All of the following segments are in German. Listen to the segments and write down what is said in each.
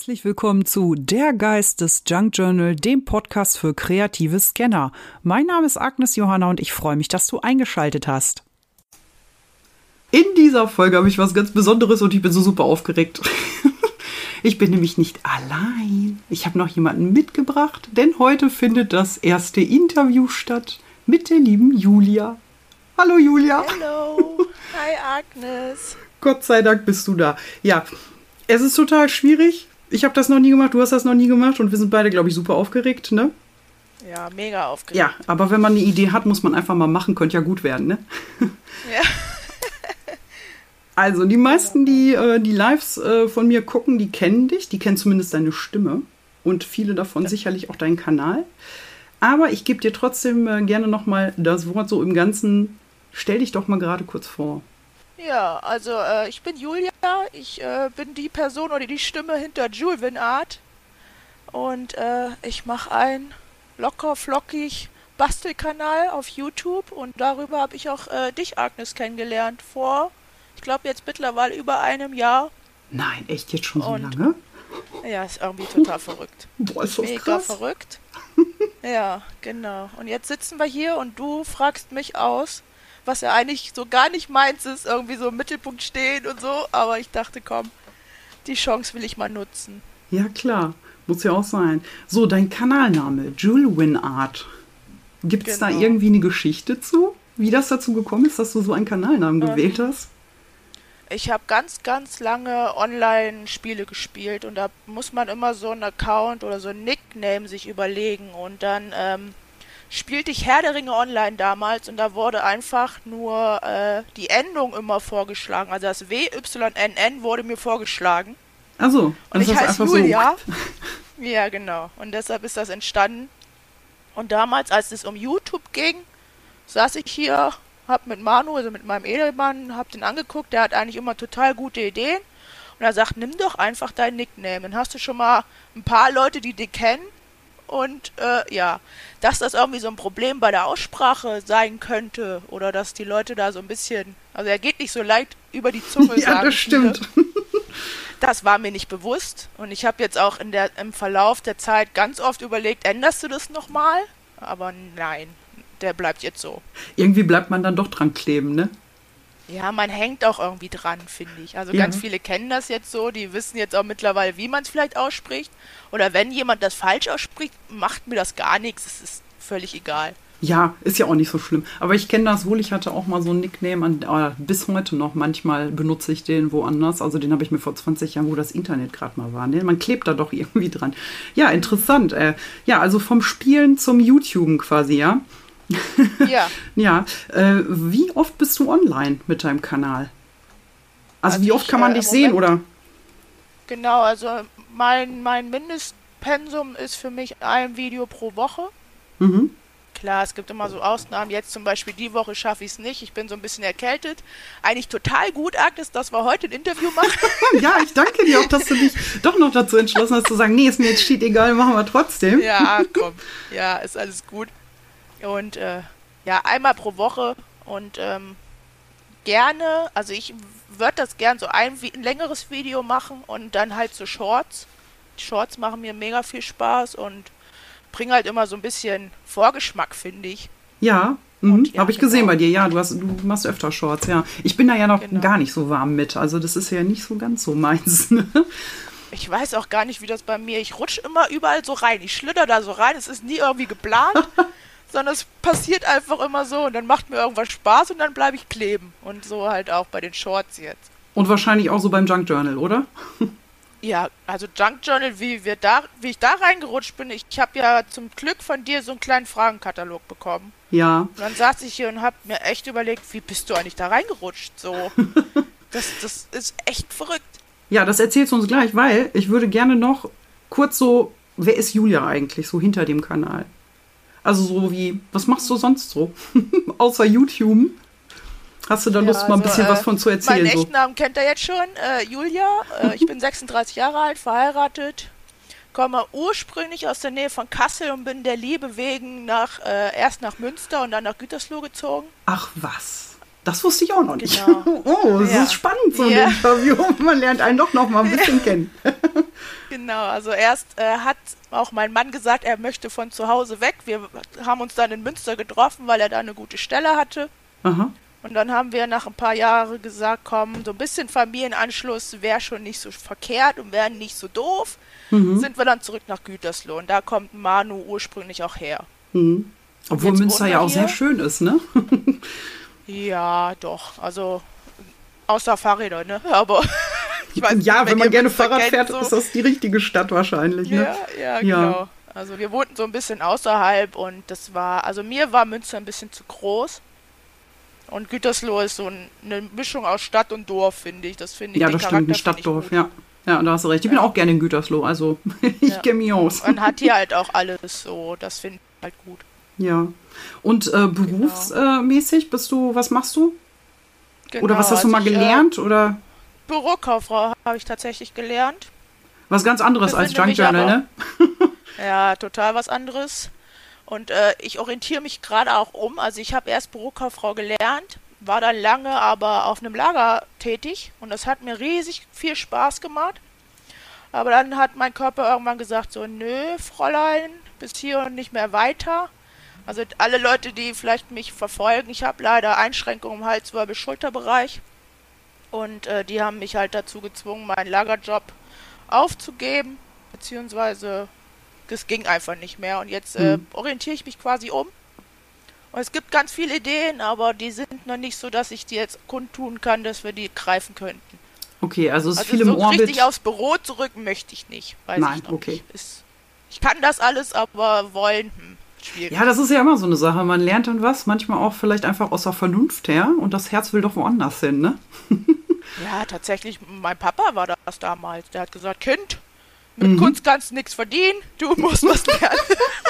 Herzlich willkommen zu Der Geist des Junk Journal, dem Podcast für kreative Scanner. Mein Name ist Agnes Johanna und ich freue mich, dass du eingeschaltet hast. In dieser Folge habe ich was ganz Besonderes und ich bin so super aufgeregt. Ich bin nämlich nicht allein. Ich habe noch jemanden mitgebracht, denn heute findet das erste Interview statt mit der lieben Julia. Hallo Julia. Hallo. Hi Agnes. Gott sei Dank bist du da. Ja, es ist total schwierig. Ich habe das noch nie gemacht, du hast das noch nie gemacht und wir sind beide, glaube ich, super aufgeregt, ne? Ja, mega aufgeregt. Ja, aber wenn man eine Idee hat, muss man einfach mal machen, könnte ja gut werden, ne? Ja. Also, die meisten, die äh, die Lives äh, von mir gucken, die kennen dich, die kennen zumindest deine Stimme und viele davon sicherlich auch deinen Kanal. Aber ich gebe dir trotzdem äh, gerne nochmal das Wort so im Ganzen. Stell dich doch mal gerade kurz vor. Ja, also äh, ich bin Julia, ich äh, bin die Person oder die Stimme hinter Julvin Art und äh, ich mache einen locker flockig Bastelkanal auf YouTube und darüber habe ich auch äh, dich, Agnes, kennengelernt vor, ich glaube jetzt mittlerweile über einem Jahr. Nein, echt jetzt schon so Und- lange? Ja, ist irgendwie total verrückt. Boah, ist das Mega krass. verrückt. ja, genau. Und jetzt sitzen wir hier und du fragst mich aus, was ja eigentlich so gar nicht meins ist, irgendwie so im Mittelpunkt stehen und so. Aber ich dachte, komm, die Chance will ich mal nutzen. Ja, klar. Muss ja auch sein. So, dein Kanalname, Julwin Art. Gibt es da Genau. irgendwie eine Geschichte zu? Wie das dazu gekommen ist, dass du so einen Kanalnamen Ähm, gewählt hast? Ich habe ganz, ganz lange Online-Spiele gespielt und da muss man immer so einen Account oder so ein Nickname sich überlegen. Und dann ähm, spielte ich Herr der Ringe online damals und da wurde einfach nur äh, die Endung immer vorgeschlagen. Also das WYNN wurde mir vorgeschlagen. Also, Und das ich heiße Julia. Ja, genau. Und deshalb ist das entstanden. Und damals, als es um YouTube ging, saß ich hier, hab mit Manu, also mit meinem Edelmann, hab den angeguckt, der hat eigentlich immer total gute Ideen. Und er sagt, nimm doch einfach dein Nickname. Dann hast du schon mal ein paar Leute, die dich kennen. Und äh, ja, dass das irgendwie so ein Problem bei der Aussprache sein könnte oder dass die Leute da so ein bisschen, also er geht nicht so leicht über die Zunge. Ja, das viele. stimmt. Das war mir nicht bewusst und ich habe jetzt auch in der, im Verlauf der Zeit ganz oft überlegt, änderst du das nochmal? Aber nein, der bleibt jetzt so. Irgendwie bleibt man dann doch dran kleben, ne? Ja, man hängt auch irgendwie dran, finde ich. Also Ja. ganz viele kennen das jetzt so, die wissen jetzt auch mittlerweile, wie man es vielleicht ausspricht. Oder wenn jemand das falsch ausspricht, macht mir das gar nichts, es ist völlig egal. Ja, ist ja auch nicht so schlimm. Aber ich kenne das wohl. Ich hatte auch mal so einen Nickname, an, äh, bis heute noch. Manchmal benutze ich den woanders. Also den habe ich mir vor 20 Jahren, wo das Internet gerade mal war. Ne? Man klebt da doch irgendwie dran. Ja, interessant. Äh, ja, also vom Spielen zum YouTuben quasi, ja? Ja, Ja. Äh, wie oft bist du online mit deinem Kanal? Also, Also wie oft ich, kann man äh, dich im sehen, Moment- oder? genau, also mein, mein Mindestpensum ist für mich ein Video pro Woche. Mhm. Klar, es gibt immer so Ausnahmen. Jetzt zum Beispiel die Woche schaffe ich es nicht. Ich bin so ein bisschen erkältet. Eigentlich total gut, Agnes, dass wir heute ein Interview machen. Ja, ich danke dir auch, dass du dich doch noch dazu entschlossen hast, zu sagen, nee, ist mir jetzt shit egal, machen wir trotzdem. ja, komm. Ja, ist alles gut. Und äh, ja, einmal pro Woche und ähm, gerne, also ich würde das gern so ein, ein längeres Video machen und dann halt so Shorts. Die Shorts machen mir mega viel Spaß und bringen halt immer so ein bisschen Vorgeschmack, finde ich. Ja, mhm. Und ja, habe ich gesehen genau. bei dir. Ja, du, hast, du machst öfter Shorts, ja. Ich bin da ja noch Genau. gar nicht so warm mit. Also das ist ja nicht so ganz so meins. Ne? Ich weiß auch gar nicht, wie das bei mir. Ich rutsche immer überall so rein. Ich schlitter da so rein. Es ist nie irgendwie geplant, sondern es passiert einfach immer so. Und dann macht mir irgendwas Spaß und dann bleibe ich kleben. Und so halt auch bei den Shorts jetzt. Und wahrscheinlich auch so beim Junk Journal, oder? Ja, also Junk Journal, wie, wir da, wie ich da reingerutscht bin. Ich, ich habe ja zum Glück von dir so einen kleinen Fragenkatalog bekommen. Ja. Und dann saß ich hier und habe mir echt überlegt, wie bist du eigentlich da reingerutscht? So. Das, das ist echt verrückt. Ja, das erzählst du uns gleich, weil ich würde gerne noch kurz so, wer ist Julia eigentlich so hinter dem Kanal? Also so wie, was machst du sonst so? Außer YouTube? Hast du da Ja, Lust, mal ein also, bisschen äh, was von zu erzählen? Meinen So? echten Namen kennt er jetzt schon. Äh, Julia. Äh, ich bin 36 Jahre alt, verheiratet. Komme ursprünglich aus der Nähe von Kassel und bin der Liebe wegen nach, äh, erst nach Münster und dann nach Gütersloh gezogen. Ach was. Das wusste ich auch noch nicht. Genau. Oh, das Ja. ist spannend, so ein Ja. Interview. Man lernt einen doch noch mal ein bisschen kennen. Genau, also erst äh, hat auch mein Mann gesagt, er möchte von zu Hause weg. Wir haben uns dann in Münster getroffen, weil er da eine gute Stelle hatte. Aha. Und dann haben wir nach ein paar Jahren gesagt, komm, so ein bisschen Familienanschluss wäre schon nicht so verkehrt und wäre nicht so doof. Mhm. Sind wir dann zurück nach Gütersloh. Und da kommt Manu ursprünglich auch her. Mhm. Obwohl Münster ja auch sehr hier. schön ist, ne? Ja, doch. Also außer Fahrräder, ne? Aber ich weiß ja, wenn man ihr gerne Fahrrad kennt, fährt, so. ist das die richtige Stadt wahrscheinlich, ne? Ja, ja, Ja. genau. Also wir wohnten so ein bisschen außerhalb und das war, also mir war Münster ein bisschen zu groß. Und Gütersloh ist so ein, eine Mischung aus Stadt und Dorf, finde ich. Das finde ich Ja, das stimmt, ein Stadtdorf, ja. Ja, da hast du recht. Ich bin Ja. auch gerne in Gütersloh, also ich Ja. kenne mich aus. Man hat hier halt auch alles so, das finde ich halt gut. Ja. Und äh, berufsmäßig bist du, was machst du? Genau, oder was hast du mal also ich, gelernt? Oder Äh, Bürokauffrau habe ich tatsächlich gelernt. was ganz anderes als Junk Journal, ne? Ja, total was anderes. Und äh, ich orientiere mich gerade auch um. Also ich habe erst Bürokauffrau gelernt, war dann lange aber auf einem Lager tätig und das hat mir riesig viel Spaß gemacht. Aber dann hat mein Körper irgendwann gesagt, so, nö, Fräulein, bis hier und nicht mehr weiter. Also alle Leute, die vielleicht mich verfolgen, ich habe leider Einschränkungen im Hals-, Wirbel-, Schulterbereich. Und äh, die haben mich halt dazu gezwungen, meinen Lagerjob aufzugeben, beziehungsweise das ging einfach nicht mehr. Und jetzt äh, Hm. orientiere ich mich quasi um. Und es gibt ganz viele Ideen, aber die sind noch nicht so, dass ich die jetzt kundtun kann, dass wir die greifen könnten. Okay, also es ist Also viel so im Orbit. richtig aufs Büro zurück möchte ich nicht. Weiß Nein, ich noch okay. nicht. Ist, ich kann das alles, aber wollen, hm, schwierig. Ja, das ist ja immer so eine Sache. Man lernt dann was, manchmal auch vielleicht einfach aus der Vernunft her und das Herz will doch woanders hin, ne? Ja, tatsächlich, mein Papa war das damals. Der hat gesagt, Kind, mit Mhm. Kunst kannst du nichts verdienen, du musst was lernen.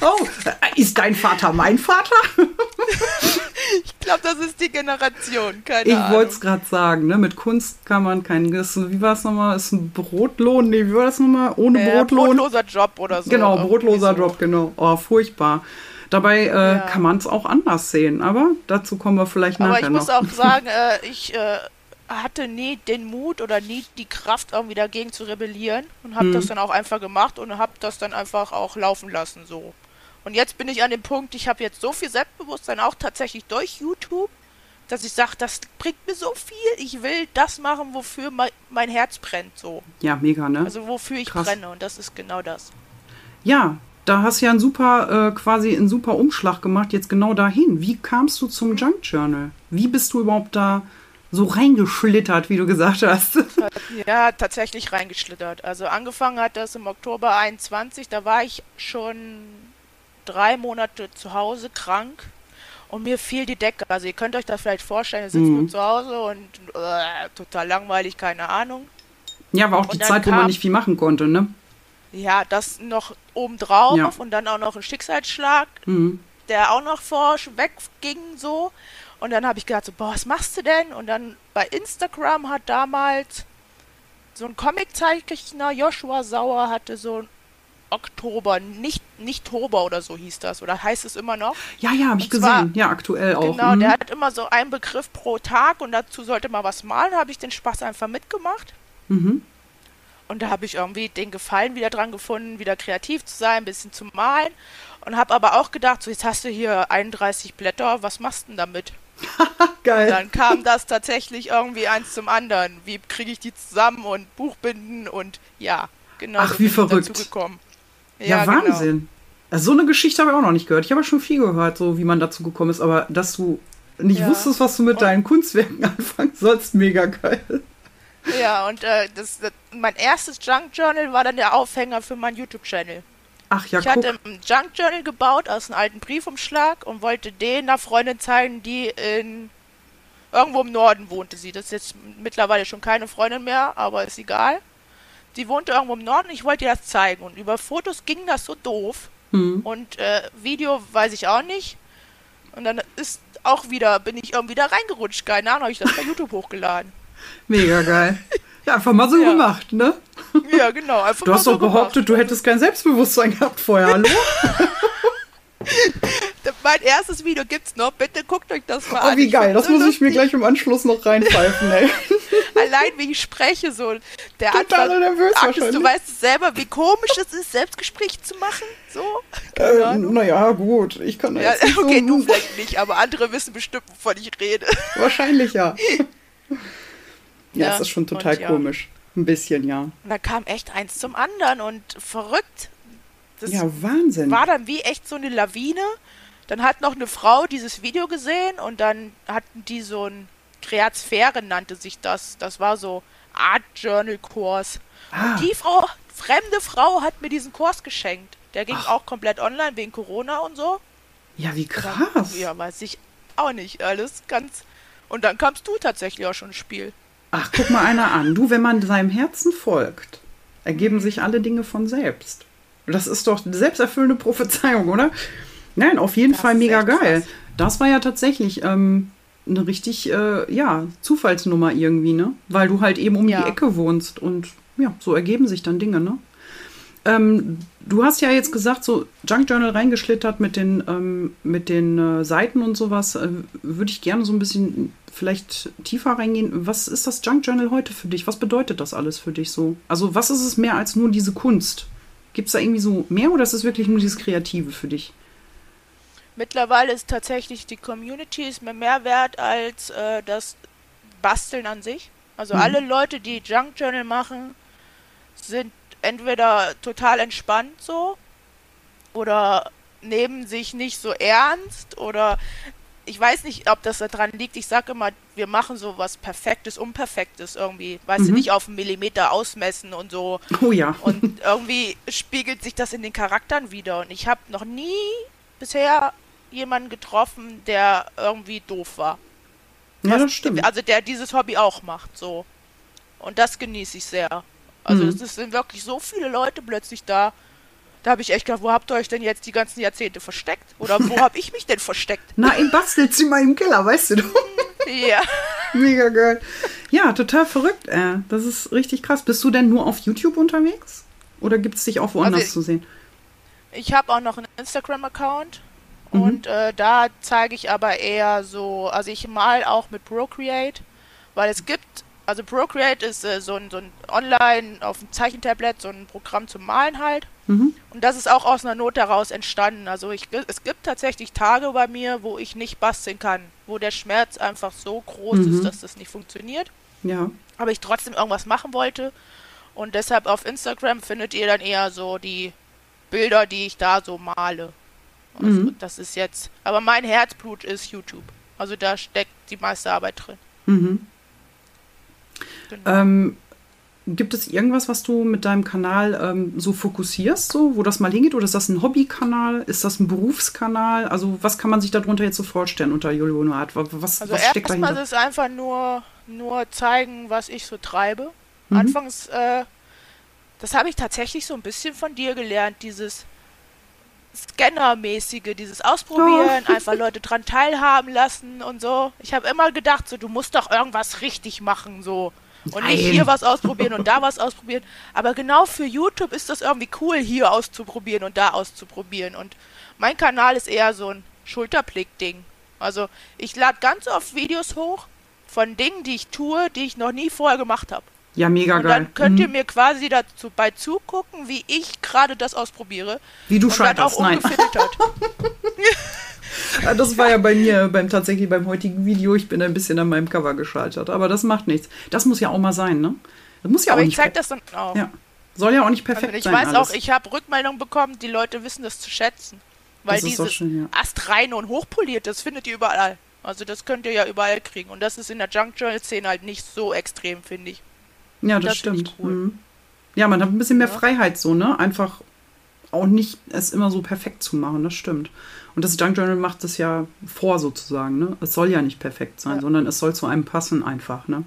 Oh, ist dein Vater mein Vater? ich glaube, das ist die Generation, keine Ich wollte es gerade sagen, ne? Mit Kunst kann man kein. Wie war es nochmal? Ist ein Brotlohn? Nee, wie war das nochmal? Ohne Äh, Brotlohn? brotloser Job oder so. genau, brotloser so. Job, genau. Oh, furchtbar. Dabei äh, Ja. kann man es auch anders sehen, aber dazu kommen wir vielleicht Aber nachher ich muss noch. auch sagen, äh, ich äh, hatte nie den Mut oder nie die Kraft, irgendwie dagegen zu rebellieren und habe Hm. das dann auch einfach gemacht und habe das dann einfach auch laufen lassen so. Und jetzt bin ich an dem Punkt, ich habe jetzt so viel Selbstbewusstsein, auch tatsächlich durch YouTube, dass ich sage, das bringt mir so viel. Ich will das machen, wofür mein, Herz brennt, so. ja, mega, ne? Also wofür ich Krass. brenne und das ist genau das. Ja, da hast du ja einen super, äh, quasi einen super Umschlag gemacht, jetzt genau dahin. Wie kamst du zum Junk Journal? Wie bist du überhaupt da so reingeschlittert, wie du gesagt hast? Ja, tatsächlich reingeschlittert. Also angefangen hat das im Oktober 21, da war ich schon drei Monate zu Hause krank und mir fiel die Decke. Also ihr könnt euch das vielleicht vorstellen, ihr sitzt Mhm. nur zu Hause und äh, total langweilig, keine Ahnung. Ja, war auch die Und dann Zeit, wo man kam- nicht viel machen konnte, ne? Ja, das noch obendrauf Ja. und dann auch noch ein Schicksalsschlag, Mhm. der auch noch vorweg ging so. Und dann habe ich gedacht, so, boah, was machst du denn? Und dann bei Instagram hat damals so ein Comiczeichner, Joshua Sauer, hatte so ein Oktober, nicht, nicht Tober oder so hieß das. Oder heißt es immer noch? Ja, ja, habe ich Und zwar- gesehen. Ja, aktuell auch. Genau, Mhm. der hat immer so einen Begriff pro Tag und dazu sollte man was malen. Habe ich den Spaß einfach mitgemacht. Mhm. Und da habe ich irgendwie den Gefallen wieder dran gefunden, wieder kreativ zu sein, ein bisschen zu malen. Und habe aber auch gedacht, so jetzt hast du hier 31 Blätter, was machst du denn damit? Geil. Dann kam das tatsächlich irgendwie eins zum anderen. Wie kriege ich die zusammen und Buchbinden und ja, genau. Ach, so wie verrückt. Dazu gekommen. Ja, genau. Wahnsinn. Also so eine Geschichte habe ich auch noch nicht gehört. Ich habe schon viel gehört, so wie man dazu gekommen ist, aber dass du nicht Ja. wusstest, was du mit Und- deinen Kunstwerken anfangen sollst, mega geil. Ja, und äh, das, das, mein erstes Junk Journal war dann der Aufhänger für meinen YouTube-Channel. Ach ja, ich guck. hatte ein Junk Journal gebaut aus einem alten Briefumschlag und wollte den einer Freundin zeigen, die in irgendwo im Norden wohnte sie. Das ist jetzt mittlerweile schon keine Freundin mehr, aber ist egal. Die wohnte irgendwo im Norden, ich wollte ihr das zeigen. Und über Fotos ging das so doof. Hm. Und äh, Video weiß ich auch nicht. Und dann ist auch wieder, bin ich irgendwie da reingerutscht. Keine Ahnung, habe ich das bei YouTube hochgeladen. Mega geil. Ja, einfach mal so Ja. gemacht, ne? Ja, genau. Einfach Du hast so doch behauptet, gemacht. du hättest kein Selbstbewusstsein gehabt vorher, hallo? mein erstes Video gibt's noch. Bitte guckt euch das mal oh, an. wie geil. Das so muss lustig. ich mir gleich im Anschluss noch reinpfeifen, ey. Allein wie ich spreche, so. Der Total Anfang, nervös Agnes, du weißt selber, wie komisch es ist, Selbstgespräche zu machen. So. Äh, naja, gut. Ich kann ja, nicht Okay, so du vielleicht nicht, aber andere wissen bestimmt, wovon ich rede. Wahrscheinlich ja. ja, es ist schon total komisch. Ein bisschen, ja. Und da kam echt eins zum anderen und verrückt. Das ja, Wahnsinn. War dann wie echt so eine Lawine. Dann hat noch eine Frau dieses Video gesehen und dann hatten die so ein Kreatsphäre nannte sich das. Das war so Art Journal Kurs. Ah. Und die Frau, fremde Frau, hat mir diesen Kurs geschenkt. Der ging Ach. auch komplett online wegen Corona und so. Ja, wie krass. Dann, ja, weiß ich auch nicht. Alles ganz. Und dann kamst du tatsächlich auch schon ins Spiel. Ach, guck mal einer an. Du, wenn man seinem Herzen folgt, ergeben sich alle Dinge von selbst. Das ist doch eine selbsterfüllende Prophezeiung, oder? Nein, auf jeden das Fall mega geil. Krass. Das war ja tatsächlich ähm, eine richtig, äh, ja, Zufallsnummer irgendwie, ne? Weil du halt eben um ja. die Ecke wohnst und ja, so ergeben sich dann Dinge, ne? Ähm, du hast ja jetzt gesagt, so Junk Journal reingeschlittert mit den, ähm, mit den äh, Seiten und sowas. Äh, Würde ich gerne so ein bisschen vielleicht tiefer reingehen. Was ist das Junk Journal heute für dich? Was bedeutet das alles für dich so? Also, was ist es mehr als nur diese Kunst? Gibt es da irgendwie so mehr oder ist es wirklich nur dieses Kreative für dich? Mittlerweile ist tatsächlich die Community ist mir mehr wert als äh, das Basteln an sich. Also mhm. alle Leute, die Junk Journal machen, sind entweder total entspannt so oder nehmen sich nicht so ernst oder ich weiß nicht, ob das daran liegt. Ich sage immer, wir machen so was Perfektes, Unperfektes irgendwie. Weißt mhm. du, nicht auf einen Millimeter ausmessen und so. Oh ja. Und irgendwie spiegelt sich das in den Charakteren wieder. Und ich habe noch nie bisher jemanden getroffen, der irgendwie doof war. Ja, das stimmt. Also der dieses Hobby auch macht, so. Und das genieße ich sehr. Also mhm. es sind wirklich so viele Leute plötzlich da. Da habe ich echt gedacht, wo habt ihr euch denn jetzt die ganzen Jahrzehnte versteckt? Oder wo habe ich mich denn versteckt? Na, im Bastelzimmer im Keller, weißt du doch. Ja. Mega geil. Ja, total verrückt. Äh. Das ist richtig krass. Bist du denn nur auf YouTube unterwegs? Oder gibt es dich auch woanders also, zu sehen? Ich habe auch noch einen Instagram-Account. Mhm. Und äh, da zeige ich aber eher so, also ich mal auch mit Procreate, weil es gibt, also Procreate ist äh, so, ein, so ein Online auf dem Zeichentablet, so ein Programm zum Malen halt. Mhm. Und das ist auch aus einer Not heraus entstanden. Also ich, es gibt tatsächlich Tage bei mir, wo ich nicht basteln kann, wo der Schmerz einfach so groß mhm. ist, dass das nicht funktioniert. Ja. Aber ich trotzdem irgendwas machen wollte. Und deshalb auf Instagram findet ihr dann eher so die Bilder, die ich da so male. Also mhm. das ist jetzt. Aber mein Herzblut ist YouTube. Also da steckt die meiste Arbeit drin. Mhm. Genau. Ähm, gibt es irgendwas, was du mit deinem Kanal ähm, so fokussierst, so, wo das mal hingeht? Oder ist das ein Hobbykanal? Ist das ein Berufskanal? Also, was kann man sich darunter jetzt so vorstellen unter Julio Noat? Was, also was steckt dahinter? Erstmal ist es einfach nur, nur zeigen, was ich so treibe. Mhm. Anfangs, äh, das habe ich tatsächlich so ein bisschen von dir gelernt, dieses Scanner-mäßige, dieses Ausprobieren, oh. einfach Leute dran teilhaben lassen und so. Ich habe immer gedacht, so, du musst doch irgendwas richtig machen, so. Und Nein. nicht hier was ausprobieren und da was ausprobieren. Aber genau für YouTube ist das irgendwie cool, hier auszuprobieren und da auszuprobieren. Und mein Kanal ist eher so ein Schulterblick-Ding. Also ich lade ganz oft Videos hoch von Dingen, die ich tue, die ich noch nie vorher gemacht habe. Ja, mega und geil. Dann könnt mhm. ihr mir quasi dazu bei zugucken, wie ich gerade das ausprobiere. Wie du scheiterst, nein. das war ja bei mir beim tatsächlich beim heutigen Video. Ich bin ein bisschen an meinem Cover gescheitert, aber das macht nichts. Das muss ja auch mal sein, ne? Das muss ja aber auch ich zeig das dann auch. Ja. Soll ja auch nicht perfekt also ich sein. Ich weiß alles. auch, ich habe Rückmeldungen bekommen, die Leute wissen das zu schätzen. Weil dieses schön, ja. astreine und hochpoliert, das findet ihr überall. Also das könnt ihr ja überall kriegen. Und das ist in der Junk Journal Szene halt nicht so extrem, finde ich. Ja, das, das stimmt. Cool. Mhm. Ja, man hat ein bisschen mehr ja. Freiheit so, ne? Einfach auch nicht es immer so perfekt zu machen, das stimmt. Und das Junk Journal macht es ja vor sozusagen, ne? Es soll ja nicht perfekt sein, ja. sondern es soll zu einem passen einfach, ne?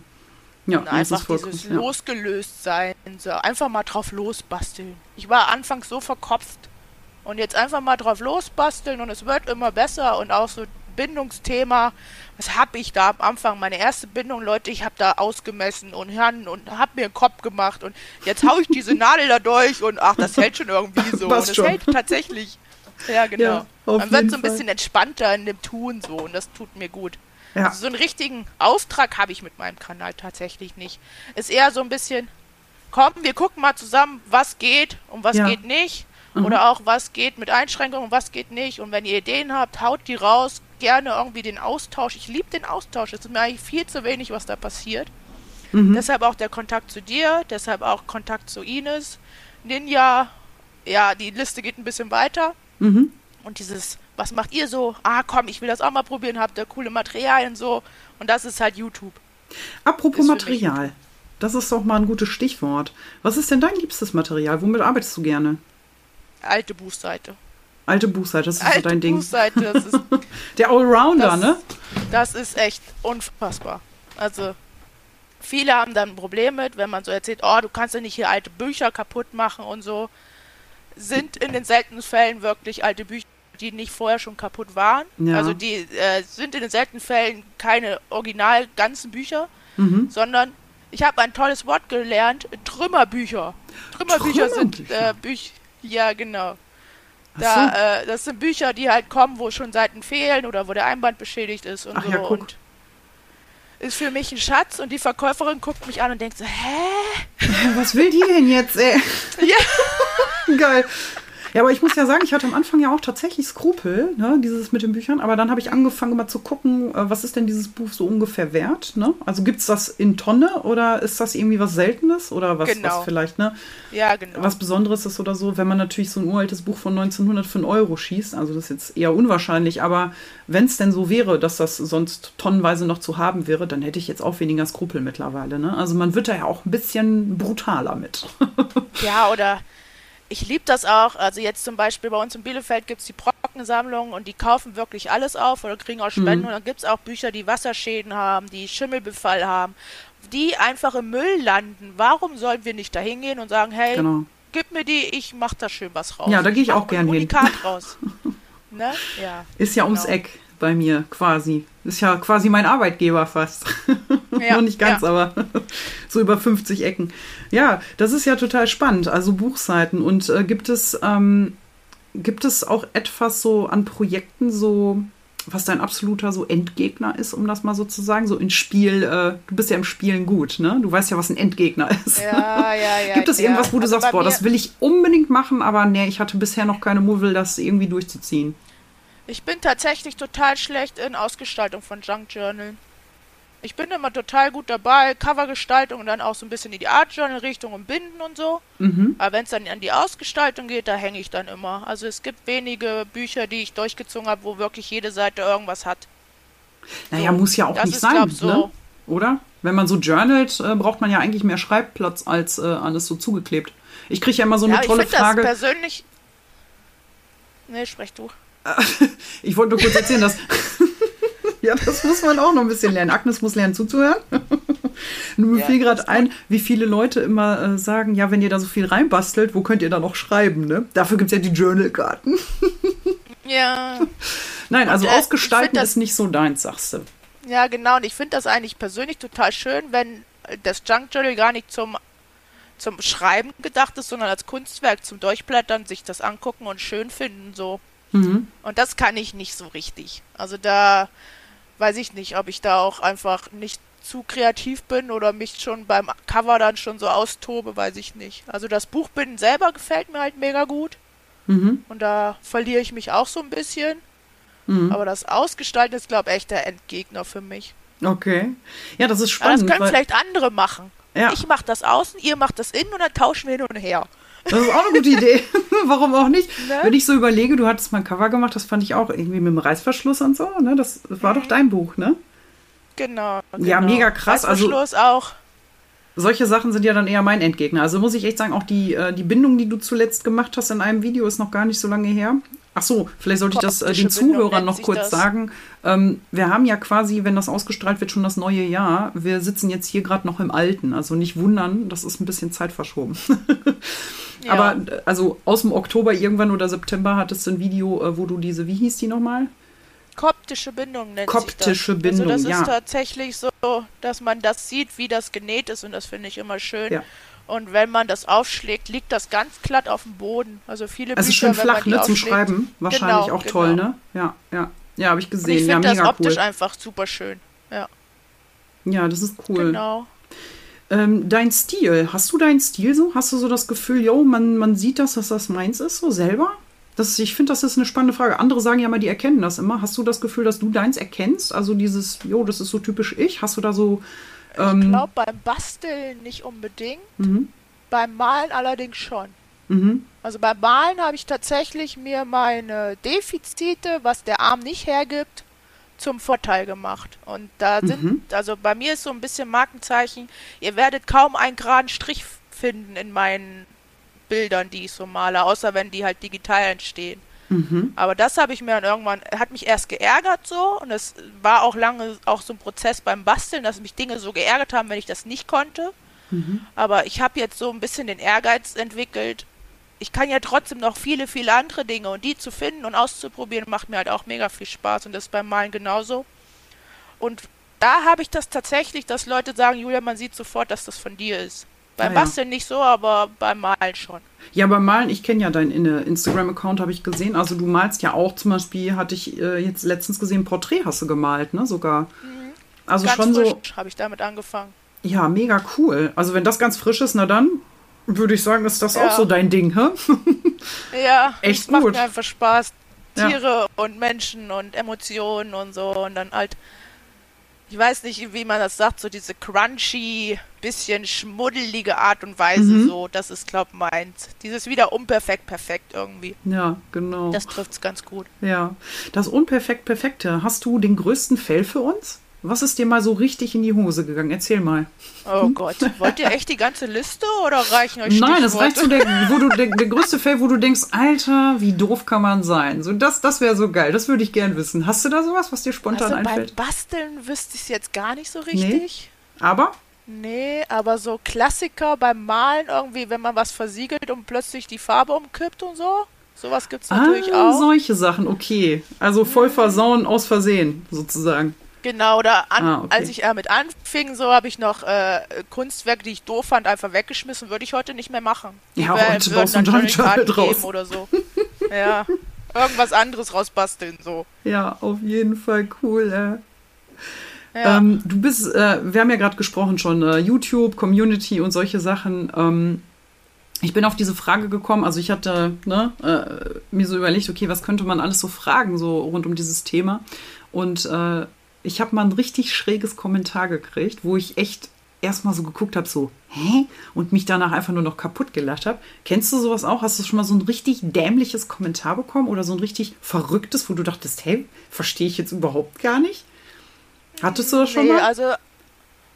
Ja, und einfach dieses ja. losgelöst sein, so einfach mal drauf losbasteln. Ich war anfangs so verkopft und jetzt einfach mal drauf losbasteln und es wird immer besser und auch so Bindungsthema. Was habe ich da am Anfang? Meine erste Bindung, Leute, ich habe da ausgemessen und Herren und habe mir einen Kopf gemacht und jetzt haue ich diese Nadel da durch und ach, das hält schon irgendwie so. und es hält tatsächlich. Ja, genau. Ja, Man wird so ein bisschen entspannter in dem Tun so und das tut mir gut. Ja. Also so einen richtigen Auftrag habe ich mit meinem Kanal tatsächlich nicht. Ist eher so ein bisschen, komm, wir gucken mal zusammen, was geht und was ja. geht nicht. Mhm. Oder auch, was geht mit Einschränkungen und was geht nicht. Und wenn ihr Ideen habt, haut die raus. Gerne irgendwie den Austausch. Ich liebe den Austausch. Es ist mir eigentlich viel zu wenig, was da passiert. Mhm. Deshalb auch der Kontakt zu dir, deshalb auch Kontakt zu Ines. Ninja, ja, die Liste geht ein bisschen weiter. Mhm. Und dieses, was macht ihr so? Ah, komm, ich will das auch mal probieren, habt ihr coole Materialien so. Und das ist halt YouTube. Apropos Material. Das ist doch mal ein gutes Stichwort. Was ist denn dein liebstes Material? Womit arbeitest du gerne? Alte Buchseite. Alte Buchseite, das ist Alte so dein Ding. Buchseite, das ist. Der Allrounder, das, ne? Das ist echt unfassbar. Also, viele haben dann ein Problem mit, wenn man so erzählt, oh, du kannst ja nicht hier alte Bücher kaputt machen und so. Sind in den seltenen Fällen wirklich alte Bücher, die nicht vorher schon kaputt waren. Ja. Also die äh, sind in den seltenen Fällen keine original ganzen Bücher, mhm. sondern ich habe ein tolles Wort gelernt, Trümmerbücher. Trümmerbücher, Trümmerbücher. sind äh, Bücher. Ja, genau. Da, so. äh, das sind Bücher, die halt kommen, wo schon Seiten fehlen oder wo der Einband beschädigt ist und Ach, so. Ja, und ist für mich ein Schatz und die Verkäuferin guckt mich an und denkt so, hä? Was will die denn jetzt, ey? Ja. Geil. Ja, aber ich muss ja sagen, ich hatte am Anfang ja auch tatsächlich Skrupel, ne, dieses mit den Büchern, aber dann habe ich angefangen mal zu gucken, äh, was ist denn dieses Buch so ungefähr wert, ne? Also gibt es das in Tonne oder ist das irgendwie was Seltenes oder was, genau. was vielleicht, ne? Ja, genau. Was Besonderes ist oder so, wenn man natürlich so ein uraltes Buch von 1900 für einen Euro schießt, also das ist jetzt eher unwahrscheinlich, aber wenn es denn so wäre, dass das sonst tonnenweise noch zu haben wäre, dann hätte ich jetzt auch weniger Skrupel mittlerweile, ne? Also man wird da ja auch ein bisschen brutaler mit. ja, oder ich liebe das auch. Also jetzt zum Beispiel bei uns in Bielefeld gibt es die Brockensammlung und die kaufen wirklich alles auf oder kriegen auch Spenden. Mhm. Und dann gibt es auch Bücher, die Wasserschäden haben, die Schimmelbefall haben, die einfach im Müll landen. Warum sollen wir nicht da hingehen und sagen, hey, genau. gib mir die, ich mach da schön was raus. Ja, da gehe ich auch gern hin. raus. ne? ja, Ist ja genau. ums Eck bei mir quasi. Ist ja quasi mein Arbeitgeber fast. Ja, Noch nicht ganz, ja. aber so über 50 Ecken. Ja, das ist ja total spannend. Also Buchseiten. Und äh, gibt es ähm, gibt es auch etwas so an Projekten so was dein absoluter so Endgegner ist, um das mal so zu sagen, so in Spiel, äh, du bist ja im Spielen gut, ne? Du weißt ja, was ein Endgegner ist. Ja, ja, ja. Gibt es ja. irgendwas, wo du also sagst, boah, das will ich unbedingt machen, aber nee, ich hatte bisher noch keine Muvel, das irgendwie durchzuziehen? Ich bin tatsächlich total schlecht in Ausgestaltung von Junk Journal. Ich bin immer total gut dabei, Covergestaltung und dann auch so ein bisschen in die Art Journal Richtung und Binden und so. Mhm. Aber wenn es dann an die Ausgestaltung geht, da hänge ich dann immer. Also es gibt wenige Bücher, die ich durchgezogen habe, wo wirklich jede Seite irgendwas hat. Naja, so, muss ja auch nicht ist, sein, glaub, so. ne? oder? Wenn man so journalt, äh, braucht man ja eigentlich mehr Schreibplatz als äh, alles so zugeklebt. Ich kriege ja immer so eine ja, tolle ich Frage. Das persönlich. Nee, sprech du. ich wollte nur kurz erzählen, dass. ja, das muss man auch noch ein bisschen lernen. Agnes muss lernen zuzuhören. Nur mir ja, fiel gerade ein, wie viele Leute immer äh, sagen: Ja, wenn ihr da so viel reinbastelt, wo könnt ihr da noch schreiben? Ne? Dafür gibt es ja die Journal-Karten. ja. Nein, also und, äh, ausgestalten das, ist nicht so deins, sagst du. Ja, genau. Und ich finde das eigentlich persönlich total schön, wenn das Junk Journal gar nicht zum zum Schreiben gedacht ist, sondern als Kunstwerk zum Durchblättern, sich das angucken und schön finden, so. Mhm. Und das kann ich nicht so richtig. Also da weiß ich nicht, ob ich da auch einfach nicht zu kreativ bin oder mich schon beim Cover dann schon so austobe, weiß ich nicht. Also das Buchbinden selber gefällt mir halt mega gut. Mhm. Und da verliere ich mich auch so ein bisschen. Mhm. Aber das Ausgestalten ist, glaube ich, echt der Endgegner für mich. Okay. Ja, das ist spannend. Aber das können vielleicht andere machen. Ja. Ich mache das außen, ihr macht das innen und dann tauschen wir hin und her. Das ist auch eine gute Idee. Warum auch nicht? Ne? Wenn ich so überlege, du hattest mal ein Cover gemacht, das fand ich auch irgendwie mit dem Reißverschluss und so. Ne? Das, war mhm. doch dein Buch, ne? Genau, genau. Ja, mega krass. Also Reißverschluss also, auch. Solche Sachen sind ja dann eher mein Endgegner. Also muss ich echt sagen, auch die, äh, die Bindung, die du zuletzt gemacht hast in einem Video, ist noch gar nicht so lange her. Ach so, vielleicht sollte ich das äh, den Zuhörern noch kurz das. sagen. Ähm, wir haben ja quasi, wenn das ausgestrahlt wird, schon das neue Jahr. Wir sitzen jetzt hier gerade noch im Alten. Also nicht wundern, das ist ein bisschen Zeit verschoben. ja. Aber also aus dem Oktober irgendwann oder September hattest du ein Video, äh, wo du diese, wie hieß die nochmal? Koptische Bindung nennt Koptische sich das. Bindung, also das ja. ist tatsächlich so, dass man das sieht, wie das genäht ist und das finde ich immer schön. Ja. Und wenn man das aufschlägt, liegt das ganz glatt auf dem Boden. Also viele also Bücher, schön flach, ne, zum Schreiben. Wahrscheinlich genau, auch toll, genau. ne? Ja, ja. Ja, habe ich gesehen. Und ich ja, finde mega das optisch cool. einfach super schön. Ja, Ja, das ist cool. genau. Ähm, dein Stil, hast du deinen Stil so? Hast du so das Gefühl, yo, man, man sieht das, dass das meins ist, so selber? Das, ich finde, das ist eine spannende Frage. Andere sagen ja mal, die erkennen das immer. Hast du das Gefühl, dass du deins erkennst? Also dieses, jo, das ist so typisch ich. Hast du da so. Ich Ähm, glaube beim Basteln nicht unbedingt, mhm, beim Malen allerdings schon. mhm, Also beim Malen habe ich tatsächlich mir meine Defizite, was der Arm nicht hergibt, zum Vorteil gemacht. Und da sind, Mhm. also bei mir ist so ein bisschen Markenzeichen, ihr werdet kaum einen geraden Strich finden in meinen Bildern, die ich so male, außer wenn die halt digital entstehen. Mhm. Aber das habe ich mir dann irgendwann, hat mich erst geärgert so und es war auch lange auch so ein Prozess beim Basteln, dass mich Dinge so geärgert haben, wenn ich das nicht konnte. Mhm. Aber ich habe jetzt so ein bisschen den Ehrgeiz entwickelt. Ich kann ja trotzdem noch viele, viele andere Dinge und die zu finden und auszuprobieren macht mir halt auch mega viel Spaß und das ist beim Malen genauso. Und da habe ich das tatsächlich, dass Leute sagen, Julia, man sieht sofort, dass das von dir ist. Beim Ah, ja. Basteln nicht so, aber beim Malen schon. Ja, beim Malen, ich kenne ja deinen In- Instagram-Account, habe ich gesehen. Also du malst ja auch zum Beispiel, hatte ich äh, jetzt letztens gesehen, Porträt hast du gemalt, ne? Sogar. Also Mhm. Ganz schon frisch so, habe ich damit angefangen. ja, mega cool. Also wenn das ganz frisch ist, na dann würde ich sagen, ist das Ja. auch so dein Ding, hä? Ja, Echt es macht gut. mir einfach Spaß. Ja. Tiere und Menschen und Emotionen und so und dann halt, ich weiß nicht, wie man das sagt, so diese crunchy, bisschen schmuddelige Art und Weise Mhm. so, das ist, glaub meins. Dieses wieder unperfekt perfekt irgendwie. Ja, genau. Das trifft's ganz gut. ja. Das Unperfekt Perfekte. Hast du den größten Fail für uns? Was ist dir mal so richtig in die Hose gegangen? Erzähl mal. Oh Gott, wollt ihr echt die ganze Liste oder reichen euch Nein, das reicht so der, wo du, der, der größte Fail, wo du denkst, Alter, wie doof kann man sein? So, das, das wäre so geil. Das würde ich gern wissen. Hast du da sowas, was dir spontan Also beim einfällt? Basteln wüsste ich es jetzt gar nicht so richtig. Aber? Nee, aber so Klassiker beim Malen irgendwie, wenn man was versiegelt und plötzlich die Farbe umkippt und so. Sowas gibt's natürlich ah, auch. solche Sachen, okay. Also voll versauen aus Versehen, sozusagen. Genau, oder an, Ah, okay. als ich damit anfing, so habe ich noch äh, Kunstwerke, die ich doof fand, einfach weggeschmissen. Würde ich heute nicht mehr machen. Ja, wär- heute würden baust du Junk Journal draus. oder so. ja, irgendwas anderes rausbasteln, so. Ja, auf jeden Fall cool. Äh. Ja. Ähm, du bist, äh, wir haben ja gerade gesprochen schon, äh, YouTube, Community und solche Sachen. Ähm, ich bin auf diese Frage gekommen, also ich hatte ne, äh, mir so überlegt, okay, was könnte man alles so fragen, so rund um dieses Thema. Und äh, ich habe mal ein richtig schräges Kommentar gekriegt, wo ich echt erstmal so geguckt habe, so, hä? Und mich danach einfach nur noch kaputt gelacht habe. Kennst du sowas auch? Hast du schon mal so ein richtig dämliches Kommentar bekommen oder so ein richtig verrücktes, wo du dachtest, hey, verstehe ich jetzt überhaupt gar nicht? Hattest du das schon nee, mal? also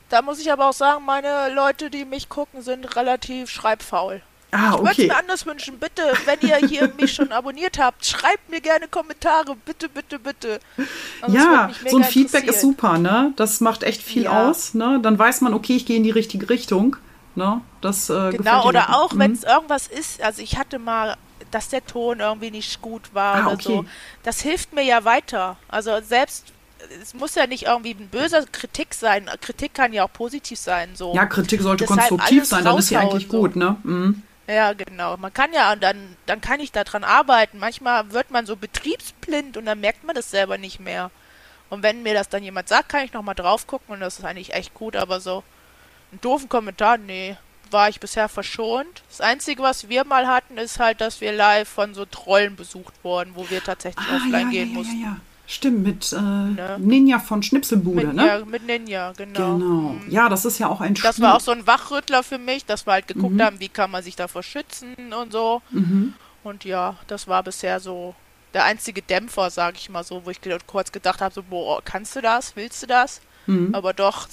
da muss ich aber auch sagen, meine Leute, die mich gucken, sind relativ schreibfaul. Ah, Ich würde es okay. mir anders wünschen. Bitte, wenn ihr hier mich schon abonniert habt, schreibt mir gerne Kommentare. Bitte, bitte, bitte. Also, Ja, so ein Feedback ist super, ne? Das macht echt viel Ja. aus, ne? Dann weiß man, okay, ich gehe in die richtige Richtung, ne? Das äh, Genau, oder auch, Mhm. wenn es irgendwas ist, also ich hatte mal, dass der Ton irgendwie nicht gut war Ah, oder okay. so. Das hilft mir ja weiter. Also selbst, es muss ja nicht irgendwie ein böser Kritik sein. Kritik kann ja auch positiv sein, so. Ja, Kritik sollte Deshalb konstruktiv sein, dann ist sie eigentlich so. gut, ne? Mhm. Ja, genau. Man kann ja, und dann, dann kann ich daran arbeiten. Manchmal wird man so betriebsblind und dann merkt man das selber nicht mehr. Und wenn mir das dann jemand sagt, kann ich nochmal drauf gucken und das ist eigentlich echt gut, aber so einen doofen Kommentar, nee, war ich bisher verschont. Das Einzige, was wir mal hatten, ist halt, dass wir live von so Trollen besucht wurden, wo wir tatsächlich Ah, offline ja, gehen ja, mussten. ja. Stimmt, mit äh, Ninja von Schnipselbude, Mit, ne? ja, mit Ninja, genau. Genau. Ja, das ist ja auch ein Das Spiel. war auch so ein Wachrüttler für mich, dass wir halt geguckt Mhm. haben, wie kann man sich davor schützen und so. Mhm. Und ja, das war bisher so der einzige Dämpfer, sag ich mal so, wo ich kurz gedacht habe, so, boah, kannst du das? Willst du das? Mhm. Aber doch,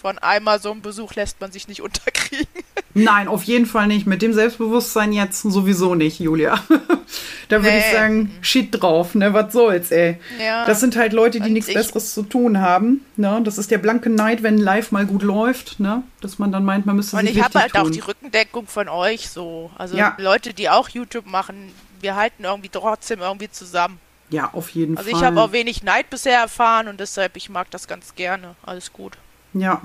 von einmal so einem Besuch lässt man sich nicht unterkriegen. Nein, auf jeden Fall nicht. Mit dem Selbstbewusstsein jetzt sowieso nicht, Julia. da würde ich Nee. sagen, shit drauf, ne? Was soll's, ey. Ja. Das sind halt Leute, die Und nichts ich- Besseres zu tun haben. Ne? Das ist der blanke Neid, wenn live mal gut läuft, ne? Dass man dann meint, man müsste Und sich ich habe halt tun. auch die Rückendeckung von euch so. Also Ja. Leute, die auch YouTube machen, wir halten irgendwie trotzdem irgendwie zusammen. ja, auf jeden Also Fall. ich habe auch wenig Neid bisher erfahren und deshalb, ich mag das ganz gerne. Alles gut. Ja.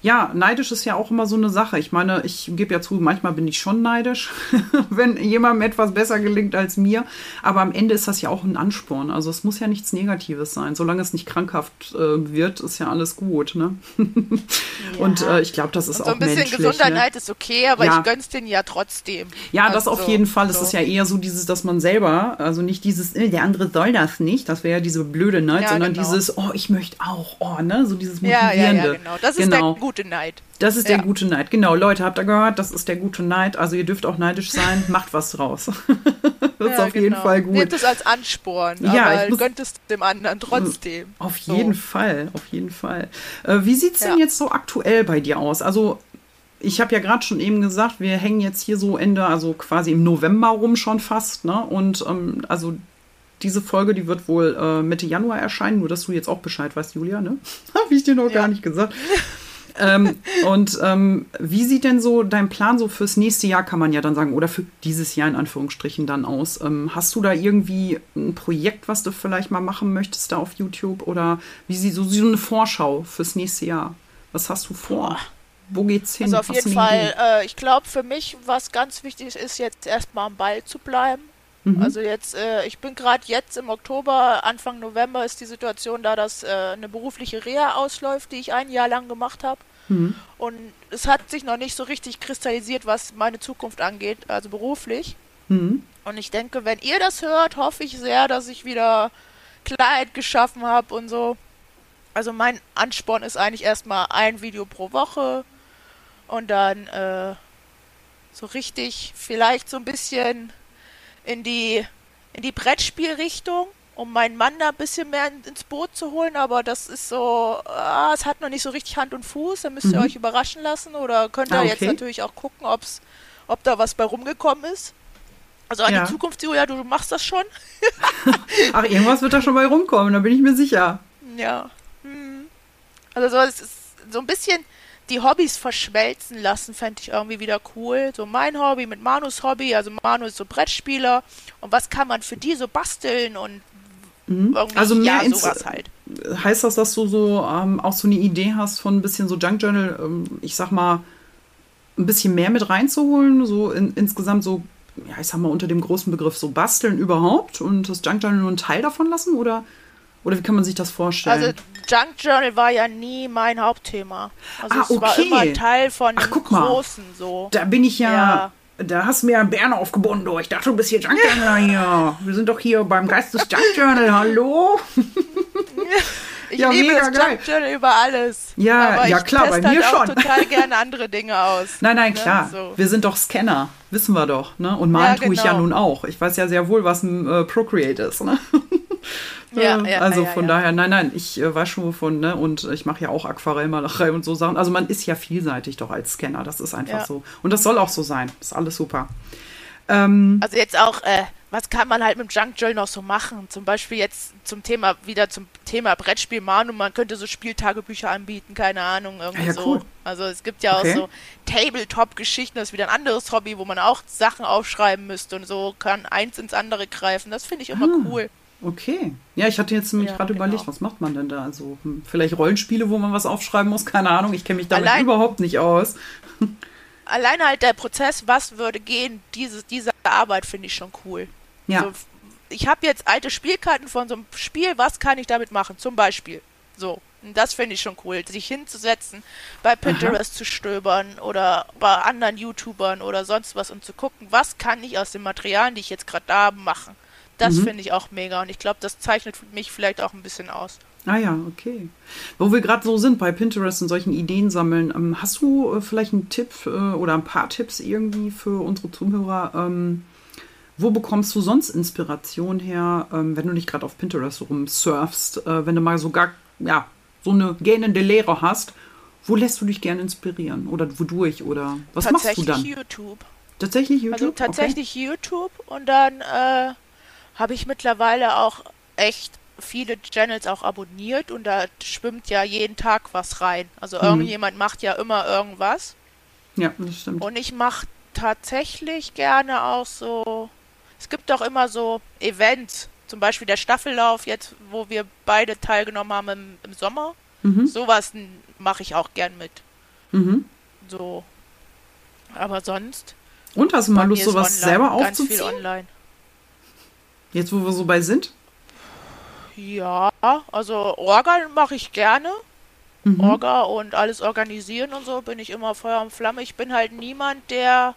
Ja, neidisch ist ja auch immer so eine Sache. Ich meine, ich gebe ja zu, manchmal bin ich schon neidisch, wenn jemandem etwas besser gelingt als mir. Aber am Ende ist das ja auch ein Ansporn. Also es muss ja nichts Negatives sein. Solange es nicht krankhaft äh, wird, ist ja alles gut. Ne? ja. Und äh, ich glaube, das ist Und auch so ein bisschen gesunder ne? Neid ist okay, aber Ja. ich gönn's denen ja trotzdem. Ja, das Also, auf jeden Fall. Es so. ist ja eher so dieses, dass man selber, also nicht dieses, äh, der andere soll das nicht, das wäre ja diese blöde Neid, Ja, sondern genau. dieses, oh, ich möchte auch, oh, ne, so dieses motivierende. ja, ja, genau. Das ist genau. der gute Neid. Das ist der Ja. gute Neid. Genau, Leute, habt ihr gehört? Das ist der gute Neid. Also ihr dürft auch neidisch sein. Macht was draus. das ist Ja, auf jeden genau. Fall gut. Nehmt es als Ansporn, Ja, aber muss- gönnt es dem anderen trotzdem. Auf So. jeden Fall, auf jeden Fall. Äh, wie sieht's denn Ja. jetzt so aktuell bei dir aus? Also ich habe ja gerade schon eben gesagt, wir hängen jetzt hier so Ende, also quasi im November rum schon fast, ne? Und ähm, also diese Folge, die wird wohl äh, Mitte Januar erscheinen, nur dass du jetzt auch Bescheid weißt, Julia, ne? Habe ich dir noch Ja. gar nicht gesagt. ähm, und ähm, wie sieht denn so dein Plan so fürs nächste Jahr, kann man ja dann sagen, oder für dieses Jahr in Anführungsstrichen dann aus? Ähm, hast du da irgendwie ein Projekt, was du vielleicht mal machen möchtest da auf YouTube? Oder wie sieht so, so eine Vorschau fürs nächste Jahr? Was hast du vor? Wo geht's hin? Also auf Hast jeden Fall, äh, ich glaube für mich, was ganz wichtig ist, jetzt erstmal am Ball zu bleiben. Mhm. Also jetzt, äh, ich bin gerade jetzt im Oktober, Anfang November ist die Situation da, dass äh, eine berufliche Reha ausläuft, die ich ein Jahr lang gemacht habe. Mhm. Und es hat sich noch nicht so richtig kristallisiert, was meine Zukunft angeht, also beruflich. Mhm. Und ich denke, wenn ihr das hört, hoffe ich sehr, dass ich wieder Klarheit geschaffen habe und so. Also mein Ansporn ist eigentlich erstmal ein Video pro Woche und dann äh, so richtig vielleicht so ein bisschen in die in die Brettspielrichtung, um meinen Mann da ein bisschen mehr in- ins Boot zu holen, aber das ist so, ah, es hat noch nicht so richtig Hand und Fuß, da müsst ihr Mhm. euch überraschen lassen oder könnt ihr Ah, jetzt okay. natürlich auch gucken, ob's, ob da was bei rumgekommen ist. Also an Ja. die Zukunft, Julia, du machst das schon. Ach, irgendwas wird da schon bei rumkommen, da bin ich mir sicher. Ja. Hm. Also so, es ist so ein bisschen die Hobbys verschmelzen lassen, fände ich irgendwie wieder cool. So mein Hobby mit Manus Hobby, also Manu ist so Brettspieler und was kann man für die so basteln und Mhm. irgendwie, Also mehr ja, sowas halt. heißt das, dass du so ähm, auch so eine Idee hast von ein bisschen so Junk Journal, ähm, ich sag mal, ein bisschen mehr mit reinzuholen, so in, insgesamt so, ja, ich sag mal unter dem großen Begriff so basteln überhaupt und das Junk Journal nur einen Teil davon lassen oder oder wie kann man sich das vorstellen? Also Junk Journal war ja nie mein Hauptthema. Also Ah, es war okay. immer Teil von Ach, guck mal. Großen so. da bin ich ja, Ja. da hast du mir einen Bären aufgebunden, du. Ich dachte, du bist hier Junk Journal hier. Wir sind doch hier beim Geist des Junk Journal, hallo? Ich Ja, liebe mega das Journal über alles. Ja, aber ja, ich klar, bei mir halt schon. total gerne andere Dinge aus. Nein, nein, Ne, klar. so. Wir sind doch Scanner, wissen wir doch. Ne? Und malen Ja, tue ich ja genau. nun auch. Ich weiß ja sehr wohl, was ein äh, Procreate ist. Ne? Ja, ja, also ja, von daher, nein, nein, ich äh, weiß schon wovon. Ne? Und ich mache ja auch Aquarellmalerei und so Sachen. Also man ist ja vielseitig doch als Scanner. Das ist einfach so. Und das soll auch so sein. ist alles super. Ähm, Also jetzt auch, äh, was kann man halt mit Junk Journal noch so machen? Zum Beispiel jetzt zum Thema, wieder zum Thema Brettspiel Manu, man könnte so Spieltagebücher anbieten, keine Ahnung, irgendwie ja, so. cool. Also es gibt ja Okay. auch so Tabletop-Geschichten, das ist wieder ein anderes Hobby, wo man auch Sachen aufschreiben müsste und so kann eins ins andere greifen. Das finde ich immer Ah. cool. Okay. Ja, ich hatte jetzt nämlich Ja, gerade genau. überlegt, was macht man denn da? Also hm, vielleicht Rollenspiele, wo man was aufschreiben muss? Keine Ahnung. Ich kenne mich damit Allein- überhaupt nicht aus. Alleine halt der Prozess, was würde gehen, diese, diese Arbeit finde ich schon cool. Ja. So, ich habe jetzt alte Spielkarten von so einem Spiel, was kann ich damit machen? Zum Beispiel. So. Und das finde ich schon cool, sich hinzusetzen, bei Pinterest zu stöbern oder bei anderen YouTubern oder sonst was und zu gucken, was kann ich aus den Materialien, die ich jetzt gerade da habe, machen. Das Mhm. finde ich auch mega und ich glaube, das zeichnet mich vielleicht auch ein bisschen aus. Ah ja, okay. Wo wir gerade so sind bei Pinterest und solchen Ideen sammeln, ähm, hast du äh, vielleicht einen Tipp äh, oder ein paar Tipps irgendwie für unsere Zuhörer? Ähm, wo bekommst du sonst Inspiration her, ähm, wenn du nicht gerade auf Pinterest rumsurfst, äh, wenn du mal so gar, ja, so eine gähnende Lehre hast? Wo lässt du dich gerne inspirieren oder wodurch oder was machst du tatsächlich dann? YouTube. Tatsächlich YouTube? Also tatsächlich YouTube und dann äh, habe ich mittlerweile auch echt viele Channels auch abonniert und da schwimmt ja jeden Tag was rein. Also Mhm. irgendjemand macht ja immer irgendwas. Ja, das stimmt. Und ich mache tatsächlich gerne auch so. Es gibt doch immer so Events, zum Beispiel der Staffellauf jetzt, wo wir beide teilgenommen haben im, im Sommer. Mhm. Sowas mache ich auch gern mit. Mhm. So. Aber sonst. Und hast du mal Lust, sowas online, selber ganz viel aufzuziehen? online. Jetzt, wo wir so bei sind? Ja, also Orga mache ich gerne. Mhm. Orga und alles organisieren und so bin ich immer Feuer und Flamme. Ich bin halt niemand, der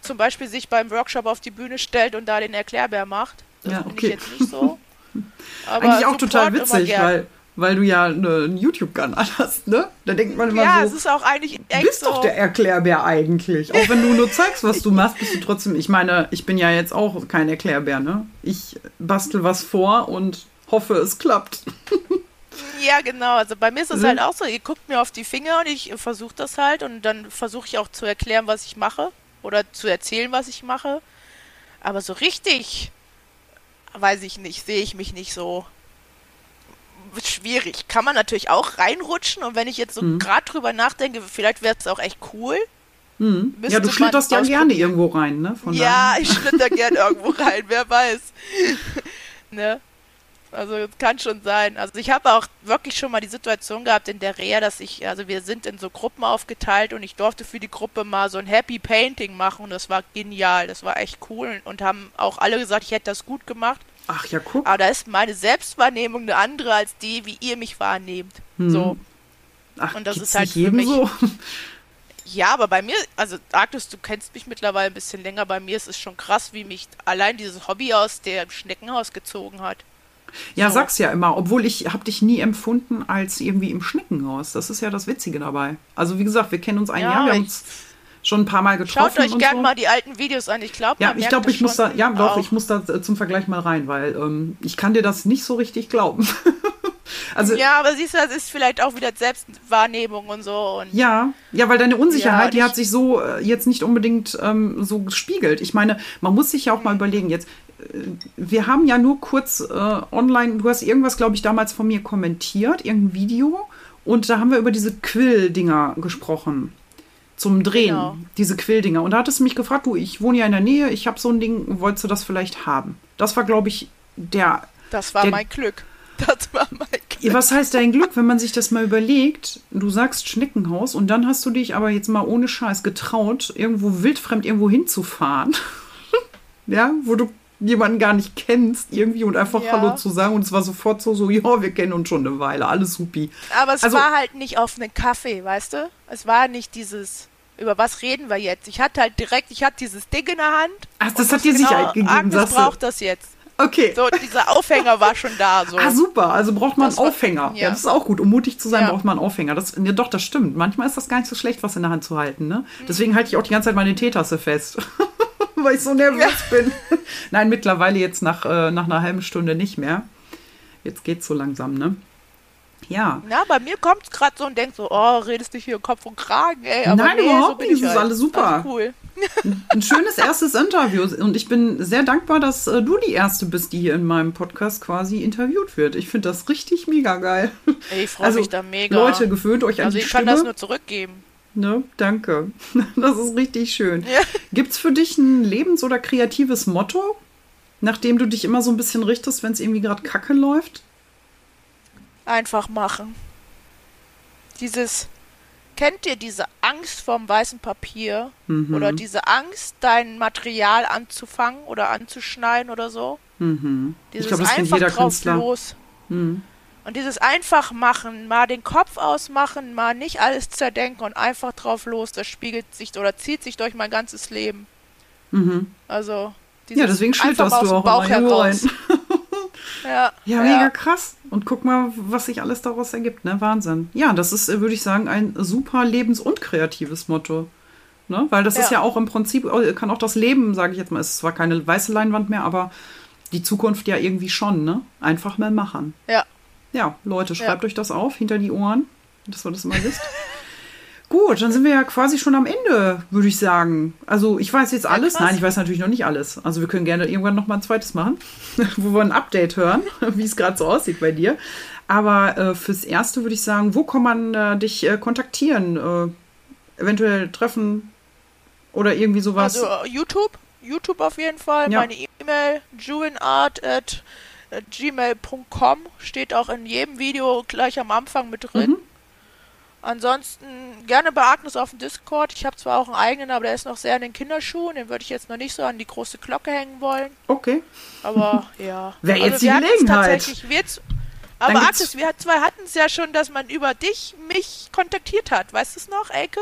zum Beispiel sich beim Workshop auf die Bühne stellt und da den Erklärbär macht. Das Ja, bin okay. ich jetzt nicht so. Aber Eigentlich auch Support total witzig, weil, weil du ja ne, einen YouTube-Kanal hast, ne? Da denkt man immer Ja, so, es ist auch eigentlich du bist doch der Erklärbär eigentlich. Auch wenn du nur zeigst, was du machst, bist du trotzdem. Ich meine, ich bin ja jetzt auch kein Erklärbär, ne? Ich bastel was vor und hoffe, es klappt. Ja, genau. Also bei mir ist es Mhm. halt auch so, ihr guckt mir auf die Finger und ich versuche das halt und dann versuche ich auch zu erklären, was ich mache oder zu erzählen, was ich mache. Aber so richtig, weiß ich nicht, sehe ich mich nicht so schwierig. Kann man natürlich auch reinrutschen und wenn ich jetzt so Mhm. gerade drüber nachdenke, vielleicht wäre es auch echt cool. Hm. Müsste Ja, du schlitterst ja gerne irgendwo rein, ne? Von ja, ich schlitter gern irgendwo rein, wer weiß. ne? Also es kann schon sein. Also ich habe auch wirklich schon mal die Situation gehabt in der Reha, dass ich, also wir sind in so Gruppen aufgeteilt und ich durfte für die Gruppe mal so ein Happy Painting machen und das war genial, das war echt cool und haben auch alle gesagt, ich hätte das gut gemacht. Ach ja, guck. Aber da ist meine Selbstwahrnehmung eine andere als die, wie ihr mich wahrnehmt. Hm. So. Ach, und das ist halt für mich- so. Ja, aber bei mir, also Arctus, du kennst mich mittlerweile ein bisschen länger, bei mir ist es schon krass, wie mich allein dieses Hobby aus dem Schneckenhaus gezogen hat. Ja, So. sag's ja immer, obwohl ich habe dich nie empfunden als irgendwie im Schneckenhaus. Das ist ja das Witzige dabei. Also wie gesagt, wir kennen uns ein Ja, Jahr, wir haben uns schon ein paar Mal getroffen. Schaut euch und gern so. mal die alten Videos an. Ich glaube, Ja, ich glaube, ich muss da, ja doch, ich muss da zum Vergleich mal rein, weil ähm, ich kann dir das nicht so richtig glauben. also ja. Ja, aber siehst du, das ist vielleicht auch wieder Selbstwahrnehmung und so. Und ja, weil deine Unsicherheit, Ja, die hat sich so äh, jetzt nicht unbedingt ähm, so gespiegelt. Ich meine, man muss sich ja auch mal überlegen, jetzt, äh, wir haben ja nur kurz äh, online, du hast irgendwas, glaube ich, damals von mir kommentiert, irgendein Video, und da haben wir über diese Quill-Dinger gesprochen. Zum Drehen, Genau. diese Quilldinger. Und da hattest du mich gefragt, du, ich wohne ja in der Nähe, ich habe so ein Ding, wolltest du das vielleicht haben? Das war, glaube ich, der das war Der- mein Glück. Das war mein Glück. Was heißt dein Glück, wenn man sich das mal überlegt? Du sagst Schneckenhaus und dann hast du dich aber jetzt mal ohne Scheiß getraut, irgendwo wildfremd irgendwo hinzufahren. ja, wo du jemanden gar nicht kennst irgendwie und einfach Ja. Hallo zu sagen und es war sofort so, so, ja, wir kennen uns schon eine Weile, alles supi. Aber es Also- war halt nicht auf einen Kaffee, weißt du? Es war nicht dieses, über was reden wir jetzt? Ich hatte halt direkt, ich hatte dieses Ding in der Hand. Ach, das hat dir genau, Sicherheit gegeben, Agnes sagst du? braucht das jetzt. Okay. So, dieser Aufhänger war schon da. So. Ah, super. Also braucht man Das einen war- Aufhänger. Ja. ja. das ist auch gut. Um mutig zu sein, Ja. braucht man einen Aufhänger. Das, ja, doch, das stimmt. Manchmal ist das gar nicht so schlecht, was in der Hand zu halten. Ne? Deswegen halte ich auch die ganze Zeit meine Teetasse fest. Weil ich so nervös bin. Nein, mittlerweile jetzt nach, äh, nach einer halben Stunde nicht mehr. Jetzt geht's so langsam, ne? Ja. Na, bei mir kommt gerade so und denkt so, oh, redest du hier Kopf und Kragen, ey. Aber Nein, nee, überhaupt so bin nicht, ich es ist halt. alles super. Also cool. Ein schönes erstes Interview. Und ich bin sehr dankbar, dass äh, du die Erste bist, die hier in meinem Podcast quasi interviewt wird. Ich finde das richtig mega geil. Ey, Ich freue Also, mich da mega. Leute, gewöhnt euch an also die ich kann Stimme. das nur zurückgeben. Ne, danke. Das ist richtig schön. Ja. Gibt's für dich ein lebens- oder kreatives Motto, nachdem du dich immer so ein bisschen richtest, wenn es irgendwie gerade kacke läuft? Einfach machen. Dieses, kennt ihr diese Angst vorm weißen Papier? Mhm. Oder diese Angst, dein Material anzufangen oder anzuschneiden oder so? Mhm. Dieses Ich glaube, das kennt einfach jeder drauf Künstler. los. Mhm. Und dieses einfach machen, mal den Kopf ausmachen, mal nicht alles zerdenken und einfach drauf los, das spiegelt sich oder zieht sich durch mein ganzes Leben. Mhm. Also, Ja, deswegen schlitterst aus du auch Bauch heraus. Ja, Ja, mega krass. Und guck mal, was sich alles daraus ergibt, ne? Wahnsinn. Ja, das ist, würde ich sagen, ein super lebens- und kreatives Motto. Ne? Weil das ist Ja. ja auch im Prinzip, äh, kann auch das Leben, sage ich jetzt mal, es ist zwar keine weiße Leinwand mehr, aber die Zukunft ja irgendwie schon, ne? Einfach mal machen. Ja. Ja, Leute, Ja. schreibt euch das auf, hinter die Ohren, dass ihr das immer wisst. Gut, dann sind wir ja quasi schon am Ende, würde ich sagen. Also ich weiß jetzt alles. krass. Nein, ich weiß natürlich noch nicht alles. Also wir können gerne irgendwann noch mal ein zweites machen, wo wir ein Update hören, wie es gerade so aussieht bei dir. Aber äh, fürs Erste würde ich sagen, wo kann man äh, dich äh, kontaktieren? Äh, eventuell treffen oder irgendwie sowas? Also äh, YouTube, YouTube auf jeden Fall. Ja. Meine E-Mail, juinart at gmail.com steht auch in jedem Video gleich am Anfang mit drin. Mhm. Ansonsten gerne bei Agnes auf dem Discord. Ich habe zwar auch einen eigenen, aber der ist noch sehr in den Kinderschuhen. Den würde ich jetzt noch nicht so an die große Glocke hängen wollen. Okay. Aber ja. Wäre jetzt die Gelegenheit. Tatsächlich, wir, aber Agnes, wir zwei hatten es ja schon, dass man über dich mich kontaktiert hat. Weißt du es noch, Elke?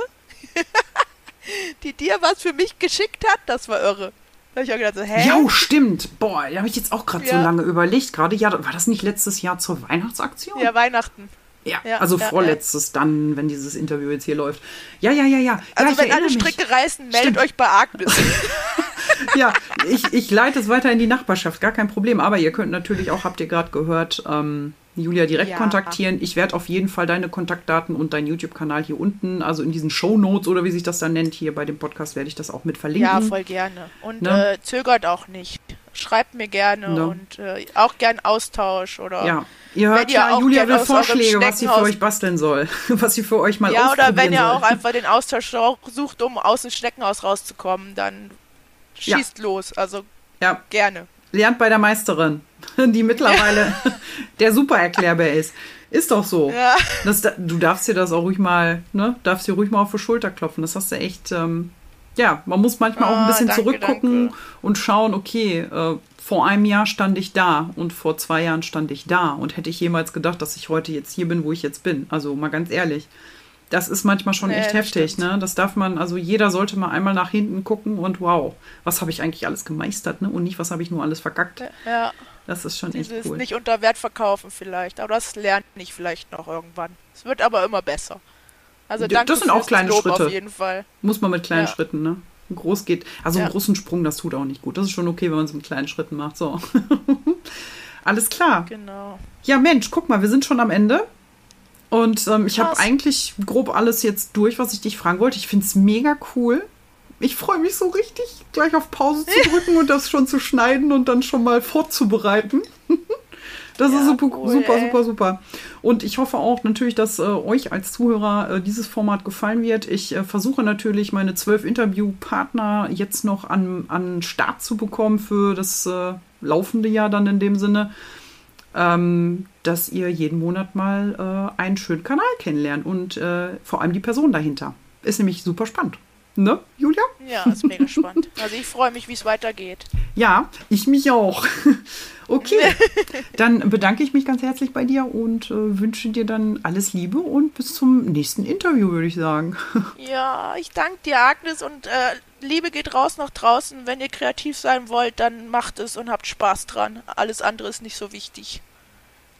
die dir was für mich geschickt hat, das war irre. Da habe ich auch gedacht, so, hä? Ja, stimmt. Boah, da habe ich jetzt auch gerade ja. so lange überlegt. Gerade, ja, war das nicht letztes Jahr zur Weihnachtsaktion? Ja, Weihnachten. Ja, ja also ja, vorletztes dann, wenn dieses Interview jetzt hier läuft. Ja, ja, ja, ja. Also wenn alle Stricke mich. reißen, meldet Stimmt. euch bei Agnes. ja, ich, ich leite es weiter in die Nachbarschaft, gar kein Problem. Aber ihr könnt natürlich auch, habt ihr gerade gehört, ähm, Julia direkt ja. kontaktieren. Ich werde auf jeden Fall deine Kontaktdaten und deinen YouTube-Kanal hier unten, also in diesen Show Notes oder wie sich das dann nennt, hier bei dem Podcast werde ich das auch mit verlinken. Ja, voll gerne. Und ne? äh, zögert auch nicht. Schreibt mir gerne ne? und äh, auch gern Austausch oder. Ja, ihr hört ja, Julia will Vorschläge, was sie für euch basteln soll, was sie für euch mal Ja, oder wenn ihr soll. auch einfach den Austausch sucht, um aus dem Schneckenhaus rauszukommen, dann schießt ja. los. Also ja. gerne. Lernt bei der Meisterin, die mittlerweile der super erklärbar ist. Ist doch so. Ja. Das, du darfst dir das auch ruhig mal, ne? Darfst dir ruhig mal auf die Schulter klopfen. Das hast du echt, ähm, ja, man muss manchmal auch ein ah, bisschen danke, zurückgucken danke. und schauen, okay, äh, vor einem Jahr stand ich da und vor zwei Jahren stand ich da und hätte ich jemals gedacht, dass ich heute jetzt hier bin, wo ich jetzt bin. Also mal ganz ehrlich. Das ist manchmal schon nee, echt heftig, stimmt. ne? Das darf man, also jeder sollte mal einmal nach hinten gucken und wow, was habe ich eigentlich alles gemeistert, ne? Und nicht, was habe ich nur alles verkackt. Ja. Das ist schon Dieses echt cool. nicht unter Wert verkaufen vielleicht, aber das lernt nicht vielleicht noch irgendwann. Es wird aber immer besser. Also danke das sind auch kleine Lob Schritte. Auf jeden Fall. Muss man mit kleinen ja. Schritten, ne? Groß geht. Also ja. einen großen Sprung, das tut auch nicht gut. Das ist schon okay, wenn man es mit kleinen Schritten macht. So. Alles klar. Genau. Ja, Mensch, guck mal, wir sind schon am Ende. Und ähm, ich habe eigentlich grob alles jetzt durch, was ich dich fragen wollte. Ich finde es mega cool. Ich freue mich so richtig, gleich auf Pause zu drücken und das schon zu schneiden und dann schon mal vorzubereiten. Das ja, ist super, cool, super, super, super. Und ich hoffe auch natürlich, dass äh, euch als Zuhörer äh, dieses Format gefallen wird. Ich äh, versuche natürlich, meine zwölf Interviewpartner jetzt noch an, an Start zu bekommen für das äh, laufende Jahr dann in dem Sinne ähm, dass ihr jeden Monat mal äh, einen schönen Kanal kennenlernt und äh, vor allem die Person dahinter. Ist nämlich super spannend. Ne, Julia? Ja, ist mega spannend. Also ich freue mich, wie es weitergeht. Ja, ich mich auch. Okay, dann bedanke ich mich ganz herzlich bei dir und äh, wünsche dir dann alles Liebe und bis zum nächsten Interview, würde ich sagen. Ja, ich danke dir, Agnes, und äh, Liebe geht raus nach draußen. Wenn ihr kreativ sein wollt, dann macht es und habt Spaß dran. Alles andere ist nicht so wichtig.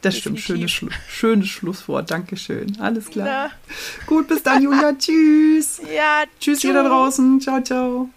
Das stimmt, schönes, Schlu schönes Schlusswort. Dankeschön. Alles klar. Na. Gut, bis dann, Julia. Tschüss. Ja, tschüss, tschüss ihr da draußen. Ciao, ciao.